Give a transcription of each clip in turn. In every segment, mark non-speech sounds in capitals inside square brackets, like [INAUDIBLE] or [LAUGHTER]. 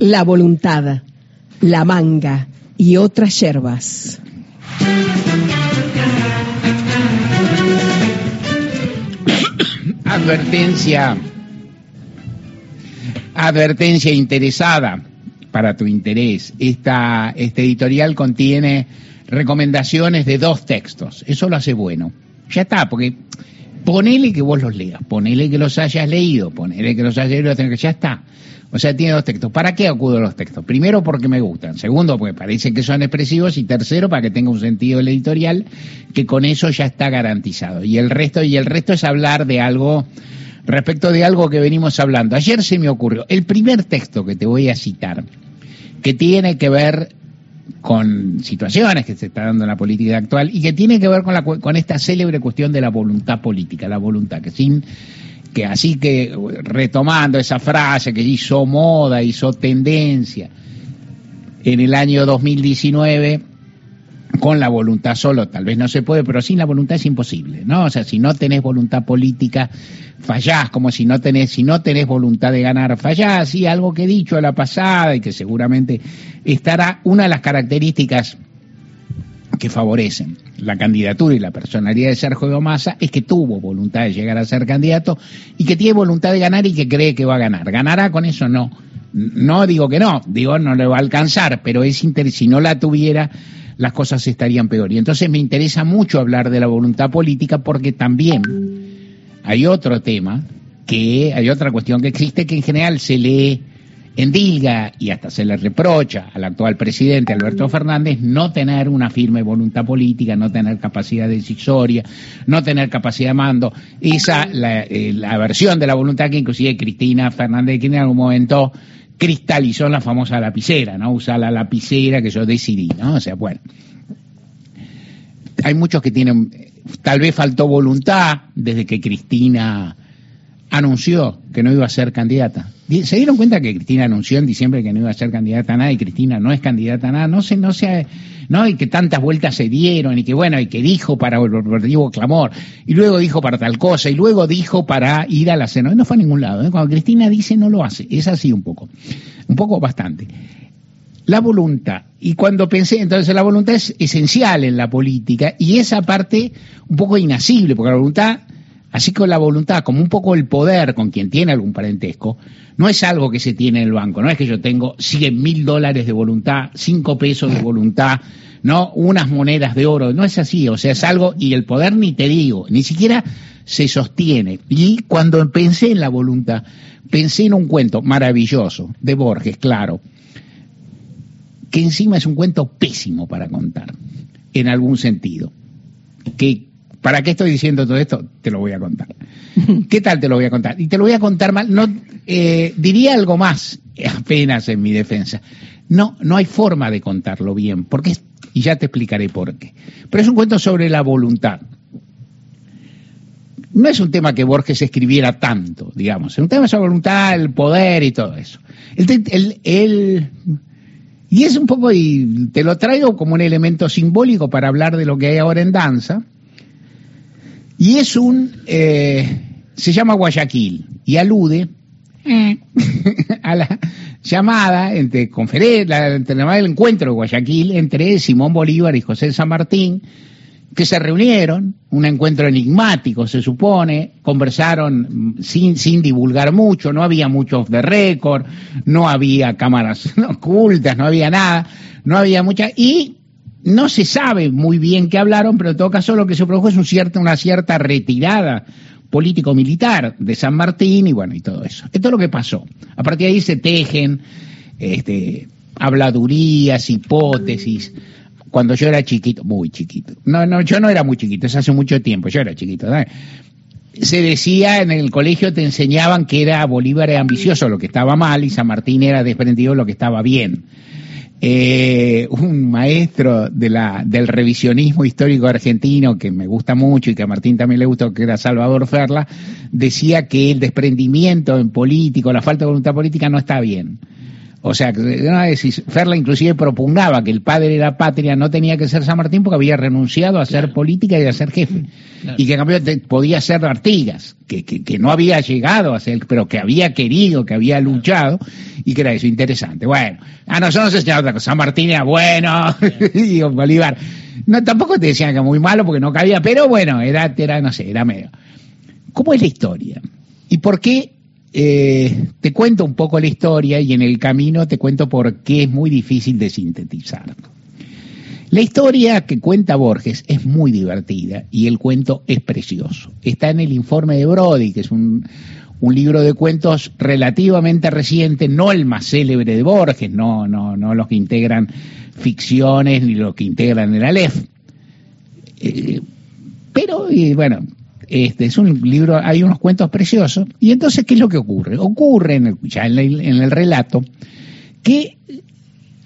la voluntad, la manga y otras yerbas. [COUGHS] Advertencia. Advertencia interesada para tu interés. Esta, este editorial contiene recomendaciones de dos textos. Eso lo hace bueno. Ya está, porque ponele que vos los leas, ponele que los hayas leído, ponele que los hayas leído, ya está. O sea, tiene dos textos. ¿Para qué acudo a los textos? Primero, porque me gustan. Segundo, porque parece que son expresivos. Y tercero, para que tenga un sentido el editorial, que con eso ya está garantizado. Y el resto, y el resto es hablar de algo, respecto de algo que venimos hablando. Ayer se me ocurrió, el primer texto que te voy a citar, que tiene que ver con situaciones que se está dando en la política actual y que tiene que ver con, la, con esta célebre cuestión de la voluntad política, la voluntad que sin que así que retomando esa frase que hizo moda, hizo tendencia en el año 2019, con la voluntad solo tal vez no se puede, pero sin la voluntad es imposible, ¿no? O sea, si no tenés voluntad política, fallás, como si no tenés, si no tenés voluntad de ganar, fallás, y algo que he dicho a la pasada y que seguramente estará una de las características que favorecen la candidatura y la personalidad de Sergio Massa es que tuvo voluntad de llegar a ser candidato y que tiene voluntad de ganar y que cree que va a ganar. ¿Ganará con eso? No. No digo que no, digo no le va a alcanzar, pero es si no la tuviera las cosas estarían peor. Y entonces me interesa mucho hablar de la voluntad política porque también hay otro tema, que hay otra cuestión que existe que en general se lee endilga y hasta se le reprocha al actual presidente Alberto Fernández no tener una firme voluntad política, no tener capacidad decisoria, no tener capacidad de mando. Esa, la, eh, la versión de la voluntad que inclusive Cristina Fernández en algún momento cristalizó en la famosa lapicera, ¿no? Usa la lapicera que yo decidí, ¿no? O sea, bueno. Hay muchos que tienen, tal vez faltó voluntad desde que Cristina anunció que no iba a ser candidata. ¿Se dieron cuenta que Cristina anunció en diciembre que no iba a ser candidata a nada y Cristina no es candidata a nada? No sé, no sé, no, y que tantas vueltas se dieron y que bueno, y que dijo para el operativo clamor, y luego dijo para tal cosa, y luego dijo para ir a la cena. No fue a ningún lado. ¿eh? Cuando Cristina dice, no lo hace. Es así un poco, un poco bastante. La voluntad. Y cuando pensé, entonces la voluntad es esencial en la política y esa parte un poco inasible, porque la voluntad Así que la voluntad, como un poco el poder con quien tiene algún parentesco, no es algo que se tiene en el banco, no es que yo tengo 100 mil dólares de voluntad, 5 pesos de voluntad, no unas monedas de oro, no es así, o sea, es algo, y el poder ni te digo, ni siquiera se sostiene. Y cuando pensé en la voluntad, pensé en un cuento maravilloso de Borges, claro, que encima es un cuento pésimo para contar, en algún sentido, que ¿Para qué estoy diciendo todo esto? Te lo voy a contar. [LAUGHS] ¿Qué tal te lo voy a contar? Y te lo voy a contar mal. No, eh, diría algo más, apenas en mi defensa. No, no hay forma de contarlo bien, porque y ya te explicaré por qué. Pero es un cuento sobre la voluntad. No es un tema que Borges escribiera tanto, digamos. Es un tema sobre la voluntad, el poder y todo eso. y es un poco, y te lo traigo como un elemento simbólico para hablar de lo que hay ahora en danza y es un, eh, se llama Guayaquil y alude mm. [LAUGHS] a la llamada entre conferencia, el encuentro de Guayaquil entre Simón Bolívar y José San Martín, que se reunieron, un encuentro enigmático se supone, conversaron sin, sin divulgar mucho, no había muchos de récord, no había cámaras [LAUGHS] ocultas, no había nada, no había mucha, y no se sabe muy bien qué hablaron, pero en todo caso lo que se produjo es un una cierta retirada político-militar de San Martín y bueno, y todo eso. Esto es lo que pasó. A partir de ahí se tejen este, habladurías, hipótesis. Cuando yo era chiquito, muy chiquito. No, no, yo no era muy chiquito, es hace mucho tiempo, yo era chiquito. Se decía en el colegio, te enseñaban que era Bolívar era ambicioso, lo que estaba mal, y San Martín era desprendido, lo que estaba bien eh, un maestro de la, del revisionismo histórico argentino que me gusta mucho y que a Martín también le gustó, que era Salvador Ferla, decía que el desprendimiento en político, la falta de voluntad política no está bien. O sea, Ferla inclusive propugnaba que el padre de la patria no tenía que ser San Martín porque había renunciado a ser política y a ser jefe. Y que en cambio podía ser Artigas, que, que, no había llegado a ser, pero que había querido, que había luchado, y que era eso, interesante. Bueno, a nosotros nos enseñaba otra cosa. San Martín era bueno, [LAUGHS] y Bolívar. No, tampoco te decían que muy malo porque no cabía, pero bueno, era, era, no sé, era medio. ¿Cómo es la historia? ¿Y por qué eh, te cuento un poco la historia y en el camino te cuento por qué es muy difícil de sintetizar. La historia que cuenta Borges es muy divertida y el cuento es precioso. Está en el informe de Brody, que es un, libro de cuentos relativamente reciente, no el más célebre de Borges, no, no, no los que integran ficciones ni los que integran el Aleph. Eh, pero, bueno, este, es un libro, hay unos cuentos preciosos. Y entonces, ¿qué es lo que ocurre? Ocurre en el, ya en, el, relato que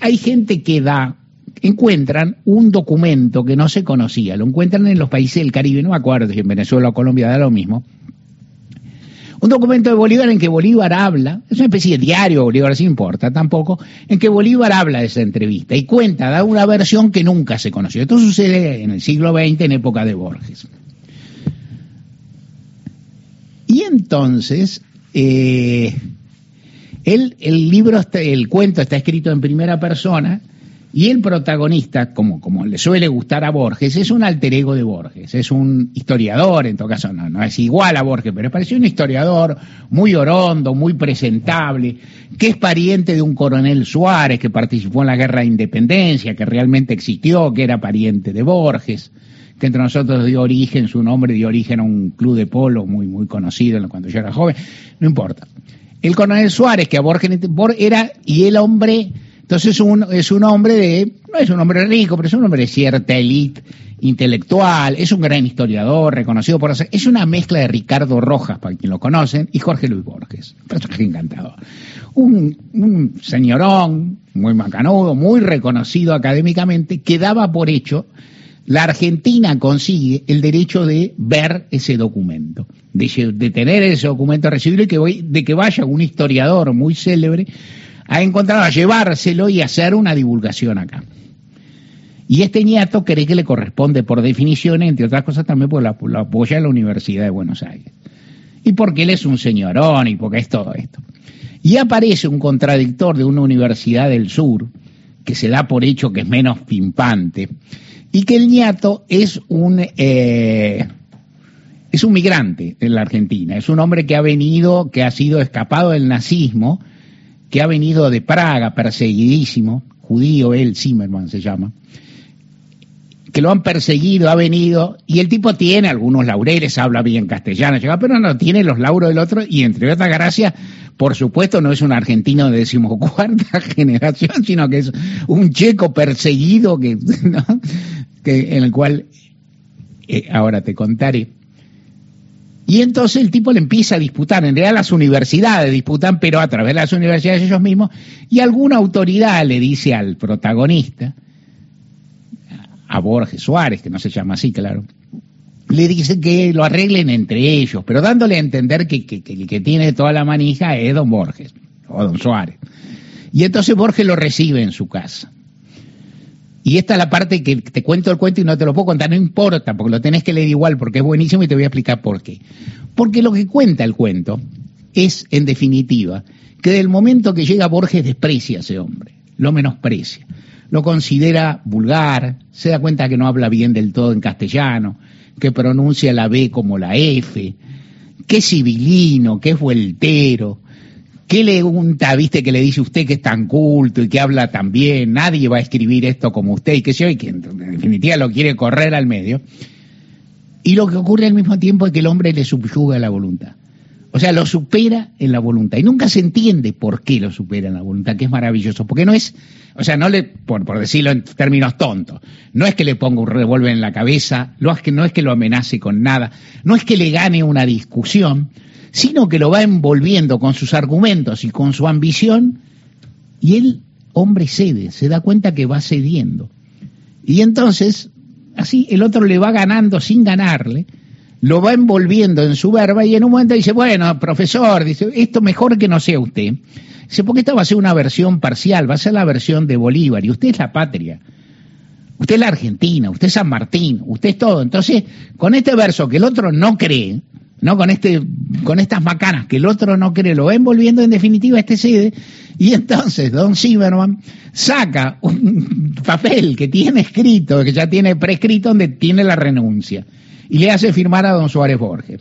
hay gente que da encuentran un documento que no se conocía, lo encuentran en los países del Caribe, no me acuerdo si en Venezuela o Colombia da lo mismo, un documento de Bolívar en que Bolívar habla, es una especie de diario, Bolívar sí importa tampoco, en que Bolívar habla de esa entrevista y cuenta, da una versión que nunca se conoció. Esto sucede en el siglo XX, en época de Borges. Y entonces, eh, el, libro, el cuento está escrito en primera persona y el protagonista, como, le suele gustar a Borges, es un alter ego de Borges, es un historiador, en todo caso no, no es igual a Borges, pero parece un historiador muy orondo, muy presentable, que es pariente de un coronel Suárez que participó en la guerra de independencia, que realmente existió, que era pariente de Borges que entre nosotros dio origen, su nombre dio origen a un club de polo muy, muy conocido cuando yo era joven, no importa. El coronel Suárez, que a Borges era, y el hombre, entonces un, es un hombre de, no es un hombre rico, pero es un hombre de cierta élite intelectual, es un gran historiador, reconocido por hacer, es una mezcla de Ricardo Rojas, para quien lo conocen, y Jorge Luis Borges, personaje encantador. Un, un señorón, muy macanudo, muy reconocido académicamente, que daba por hecho la Argentina consigue el derecho de ver ese documento, de, tener ese documento recibido y que de que vaya un historiador muy célebre a encontrar, a llevárselo y hacer una divulgación acá. Y este nieto cree que le corresponde por definición, entre otras cosas también por la, apoya la Universidad de Buenos Aires. Y porque él es un señorón y porque es todo esto. Y aparece un contradictor de una universidad del sur, que se da por hecho que es menos pimpante, y que el ñato es un, eh, es un migrante en la Argentina, es un hombre que ha venido, que ha sido escapado del nazismo, que ha venido de Praga, perseguidísimo, judío él, Zimmerman se llama, que lo han perseguido, ha venido, y el tipo tiene algunos laureles, habla bien castellano, pero no tiene los lauros del otro, y entre otras gracias, por supuesto, no es un argentino de decimocuarta [LAUGHS] generación, sino que es un checo perseguido que, [LAUGHS] que, en el cual eh, ahora te contaré. Y entonces el tipo le empieza a disputar, en realidad las universidades disputan, pero a través de las universidades ellos mismos, y alguna autoridad le dice al protagonista, a Borges Suárez, que no se llama así, claro, le dice que lo arreglen entre ellos, pero dándole a entender que, que, que el que tiene toda la manija es don Borges, o don Suárez. Y entonces Borges lo recibe en su casa. Y esta es la parte que te cuento el cuento y no te lo puedo contar, no importa, porque lo tenés que leer igual, porque es buenísimo y te voy a explicar por qué. Porque lo que cuenta el cuento es, en definitiva, que del momento que llega Borges desprecia a ese hombre, lo menosprecia, lo considera vulgar, se da cuenta que no habla bien del todo en castellano, que pronuncia la B como la F, es civilino, es vueltero, ¿Qué le unta, viste, que le dice usted que es tan culto y que habla tan bien? Nadie va a escribir esto como usted y que se y que en definitiva lo quiere correr al medio. Y lo que ocurre al mismo tiempo es que el hombre le subyuga la voluntad. O sea, lo supera en la voluntad. Y nunca se entiende por qué lo supera en la voluntad, que es maravilloso. Porque no es, o sea, no le, por, por decirlo en términos tontos, no es que le ponga un revólver en la cabeza, no es, que, no es que lo amenace con nada, no es que le gane una discusión, sino que lo va envolviendo con sus argumentos y con su ambición, y el hombre cede, se da cuenta que va cediendo. Y entonces, así el otro le va ganando sin ganarle, lo va envolviendo en su verba y en un momento dice, bueno, profesor, dice, esto mejor que no sea usted. Dice, porque esta va a ser una versión parcial, va a ser la versión de Bolívar, y usted es la patria. Usted es la Argentina, usted es San Martín, usted es todo. Entonces, con este verso que el otro no cree, ¿no? Con este, con estas macanas que el otro no cree, lo va envolviendo en definitiva este sede, y entonces Don Zimmerman saca un papel que tiene escrito, que ya tiene prescrito, donde tiene la renuncia, y le hace firmar a Don Suárez Borges.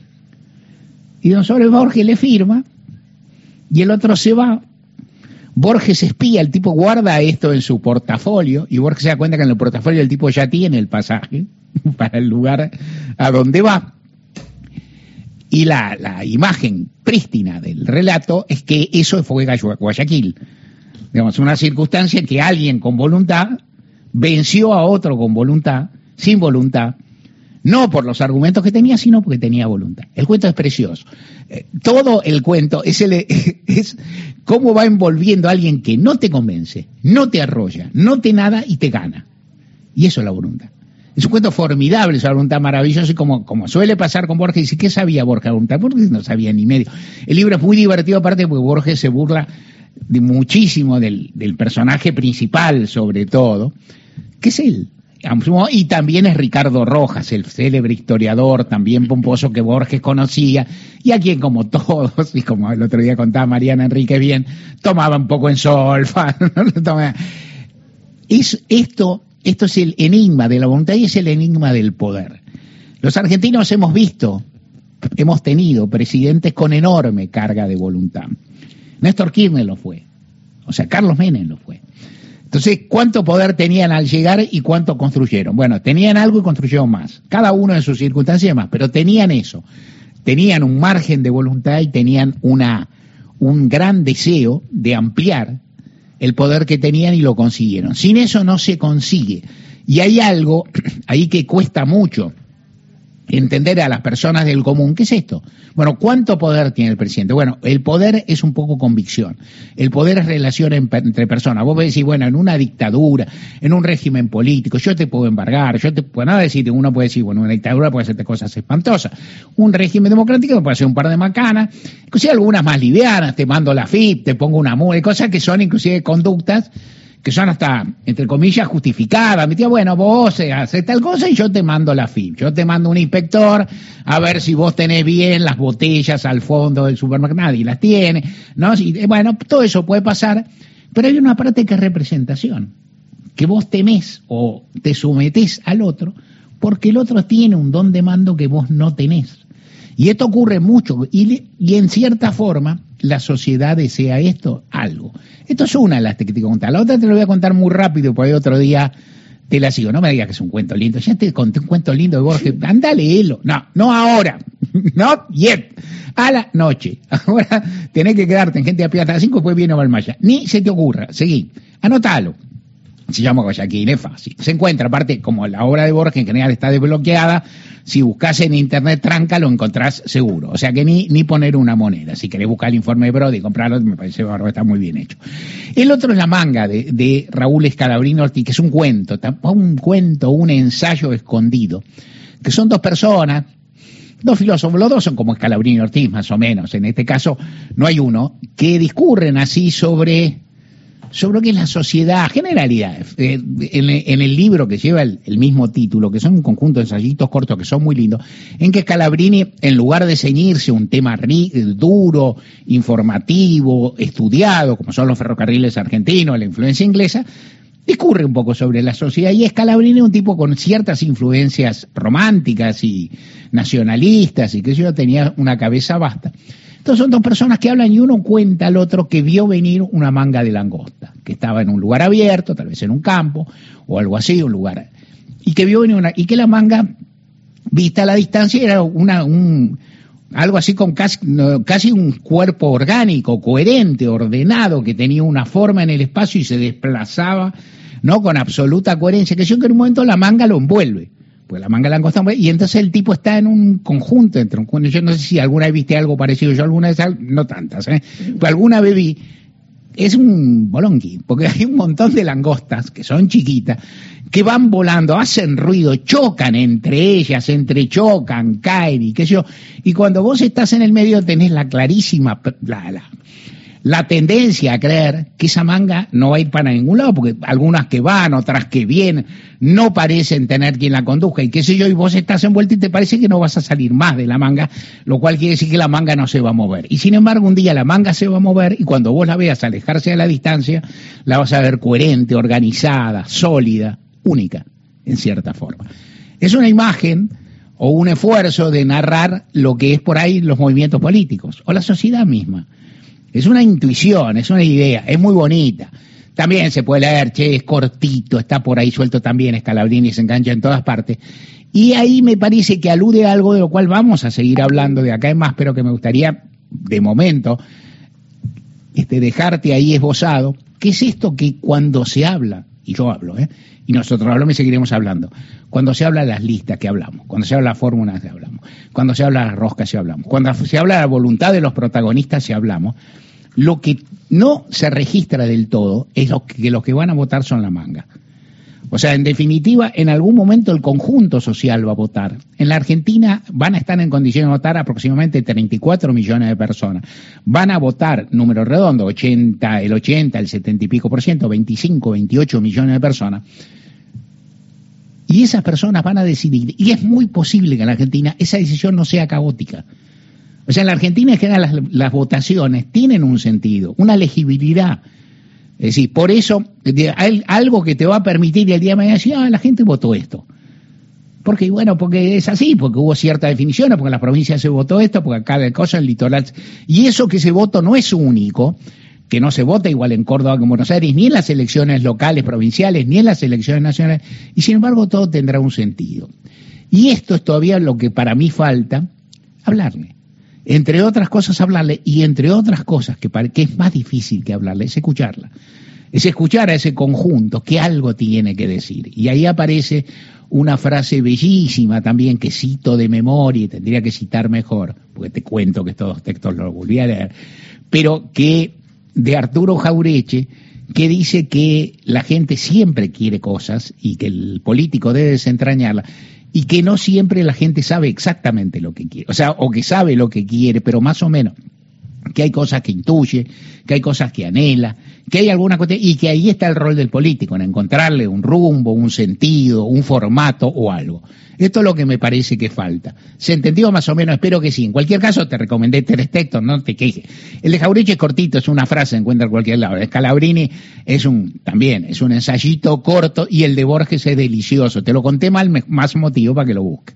Y Don Suárez Borges le firma, y el otro se va. Borges espía, el tipo guarda esto en su portafolio, y Borges se da cuenta que en el portafolio el tipo ya tiene el pasaje [LAUGHS] para el lugar a donde va. Y la, la, imagen prístina del relato es que eso fue Guayaquil. Digamos, una circunstancia en que alguien con voluntad venció a otro con voluntad, sin voluntad, no por los argumentos que tenía, sino porque tenía voluntad. El cuento es precioso. Eh, todo el cuento es, el, [LAUGHS] es cómo va envolviendo a alguien que no te convence, no te arrolla, no te nada y te gana. Y eso es la voluntad. Es un cuento formidable, es una voluntad maravillosa y como, suele pasar con Borges, dice, ¿qué sabía Borges voluntad? Borges no sabía ni medio. El libro es muy divertido aparte porque Borges se burla de muchísimo del, del personaje principal sobre todo, que es él. Y también es Ricardo Rojas, el célebre historiador, también pomposo que Borges conocía, y a quien como todos, y como el otro día contaba Mariana Enrique bien, tomaba un poco en solfa. [LAUGHS] es, esto esto es el enigma de la voluntad y es el enigma del poder. Los argentinos hemos visto, hemos tenido presidentes con enorme carga de voluntad. Néstor Kirchner lo fue, o sea, Carlos Menem lo fue. Entonces, ¿cuánto poder tenían al llegar y cuánto construyeron? Bueno, tenían algo y construyeron más, cada uno en sus circunstancias más, pero tenían eso, tenían un margen de voluntad y tenían una, un gran deseo de ampliar el poder que tenían y lo consiguieron. Sin eso no se consigue. Y hay algo [CLEARS THROAT] ahí que cuesta mucho entender a las personas del común. ¿Qué es esto? Bueno, ¿cuánto poder tiene el presidente? Bueno, el poder es un poco convicción. El poder es relación entre personas. Vos decir, bueno, en una dictadura, en un régimen político, yo te puedo embargar, yo te puedo nada decir, uno puede decir, bueno, una dictadura puede hacerte cosas espantosas. Un régimen democrático puede hacer un par de macanas, inclusive algunas más livianas, te mando la FIP, te pongo una mula, cosas que son inclusive conductas que son hasta, entre comillas, justificadas. Me bueno, vos haces tal cosa y yo te mando la FIP. Yo te mando un inspector a ver si vos tenés bien las botellas al fondo del supermercado. Nadie las tiene, ¿no? Y, bueno, todo eso puede pasar, pero hay una parte que es representación. Que vos temés o te sometés al otro porque el otro tiene un don de mando que vos no tenés. Y esto ocurre mucho y, y en cierta forma la sociedad desea esto, algo. Esto es una de las que te contar. La otra te lo voy a contar muy rápido, porque otro día te la sigo. No me digas que es un cuento lindo. Ya te conté un cuento lindo de Borges. [LAUGHS] Anda, léelo. No, no ahora. [LAUGHS] No yet. A la noche. [LAUGHS] Ahora tenés que quedarte en gente a pie hasta las 5, después viene Valmaya. Ni se te ocurra. Seguí. Anótalo se llama Guayaquil, es fácil. Se encuentra, aparte, como la obra de Borges en general está desbloqueada, si buscas en internet tranca lo encontrás seguro. O sea que ni, ni poner una moneda. Si querés buscar el informe de Brody y comprarlo, me parece que está muy bien hecho. El otro es La manga de, de Raúl Escalabrino Ortiz, que es un cuento, un cuento, un ensayo escondido, que son dos personas, dos filósofos, los dos son como Escalabrino Ortiz, más o menos, en este caso no hay uno, que discurren así sobre sobre lo que es la sociedad, generalidades. Eh, en, el libro que lleva el, mismo título, que son un conjunto de ensayitos cortos que son muy lindos, en que Scalabrini, en lugar de ceñirse un tema duro, informativo, estudiado, como son los ferrocarriles argentinos, la influencia inglesa, discurre un poco sobre la sociedad y Scalabrini es un tipo con ciertas influencias románticas y nacionalistas y que yo tenía una cabeza vasta. Entonces son dos personas que hablan y uno cuenta al otro que vio venir una manga de langosta, que estaba en un lugar abierto, tal vez en un campo o algo así, un lugar, y que vio venir una, y que la manga, vista a la distancia, era una, un, algo así con casi, un cuerpo orgánico, coherente, ordenado, que tenía una forma en el espacio y se desplazaba, ¿no? Con absoluta coherencia, que yo que en un momento la manga lo envuelve pues la manga langosta, y entonces el tipo está en un conjunto entre un, yo no sé si alguna vez viste algo parecido, yo alguna vez, no tantas, ¿eh? pero alguna vez vi, es un bolonqui, porque hay un montón de langostas que son chiquitas, que van volando, hacen ruido, chocan entre ellas, entrechocan, caen y qué sé yo, y cuando vos estás en el medio tenés la clarísima, la, la, la tendencia a creer que esa manga no va a ir para ningún lado, porque algunas que van, otras que vienen, no parecen tener quien la conduzca y qué sé yo, y vos estás envuelto y te parece que no vas a salir más de la manga, lo cual quiere decir que la manga no se va a mover. Y sin embargo, un día la manga se va a mover y cuando vos la veas alejarse a la distancia, la vas a ver coherente, organizada, sólida, única, en cierta forma. Es una imagen o un esfuerzo de narrar lo que es por ahí los movimientos políticos o la sociedad misma. Es una intuición, es una idea, es muy bonita. También se puede leer, che, es cortito, está por ahí suelto también, Scalabrini se engancha en todas partes. Y ahí me parece que alude a algo de lo cual vamos a seguir hablando de acá en más, pero que me gustaría, de momento, este, dejarte ahí esbozado, que es esto que cuando se habla, y yo hablo, ¿eh? y nosotros hablamos y seguiremos hablando, cuando se habla de las listas que hablamos, cuando se habla de las fórmulas que hablamos, cuando se habla de las roscas que hablamos, cuando se habla de la voluntad de los protagonistas si hablamos, lo que no se registra del todo es lo que los que van a votar son la manga. O sea, en definitiva, en algún momento el conjunto social va a votar. En la Argentina van a estar en condiciones de votar aproximadamente 34 millones de personas. Van a votar, número redondo, 80, el 80, el 70 y pico por ciento, 25, 28 millones de personas. Y esas personas van a decidir. Y es muy posible que en la Argentina esa decisión no sea caótica. O sea, en la Argentina en general las, las votaciones tienen un sentido, una legibilidad. Es decir, por eso, algo que te va a permitir el día de mañana decir, ah, la gente votó esto. Porque, bueno, porque es así, porque hubo cierta definición, porque en las provincias se votó esto, porque acá de cosa el litoral. Y eso que ese voto no es único, que no se vota igual en Córdoba que en Buenos Aires, ni en las elecciones locales, provinciales, ni en las elecciones nacionales, y sin embargo todo tendrá un sentido. Y esto es todavía lo que para mí falta, hablarle. Entre otras cosas, hablarle, y entre otras cosas, que, es más difícil que hablarle, es escucharla. Es escuchar a ese conjunto que algo tiene que decir. Y ahí aparece una frase bellísima también que cito de memoria y tendría que citar mejor, porque te cuento que estos textos los volví a leer, pero que de Arturo Jaureche, que dice que la gente siempre quiere cosas y que el político debe desentrañarlas y que no siempre la gente sabe exactamente lo que quiere, o sea, o que sabe lo que quiere, pero más o menos que hay cosas que intuye, que hay cosas que anhela, que hay alguna cosa, y que ahí está el rol del político, en encontrarle un rumbo, un sentido, un formato o algo. Esto es lo que me parece que falta. ¿Se entendió más o menos? Espero que sí. En cualquier caso, te recomendé tres textos, no te quejes. El de Jaureche es cortito, es una frase, encuentra en cualquier lado. El de Scalabrini es un, también, es un ensayito corto, y el de Borges es delicioso. Te lo conté mal, más motivo para que lo busques.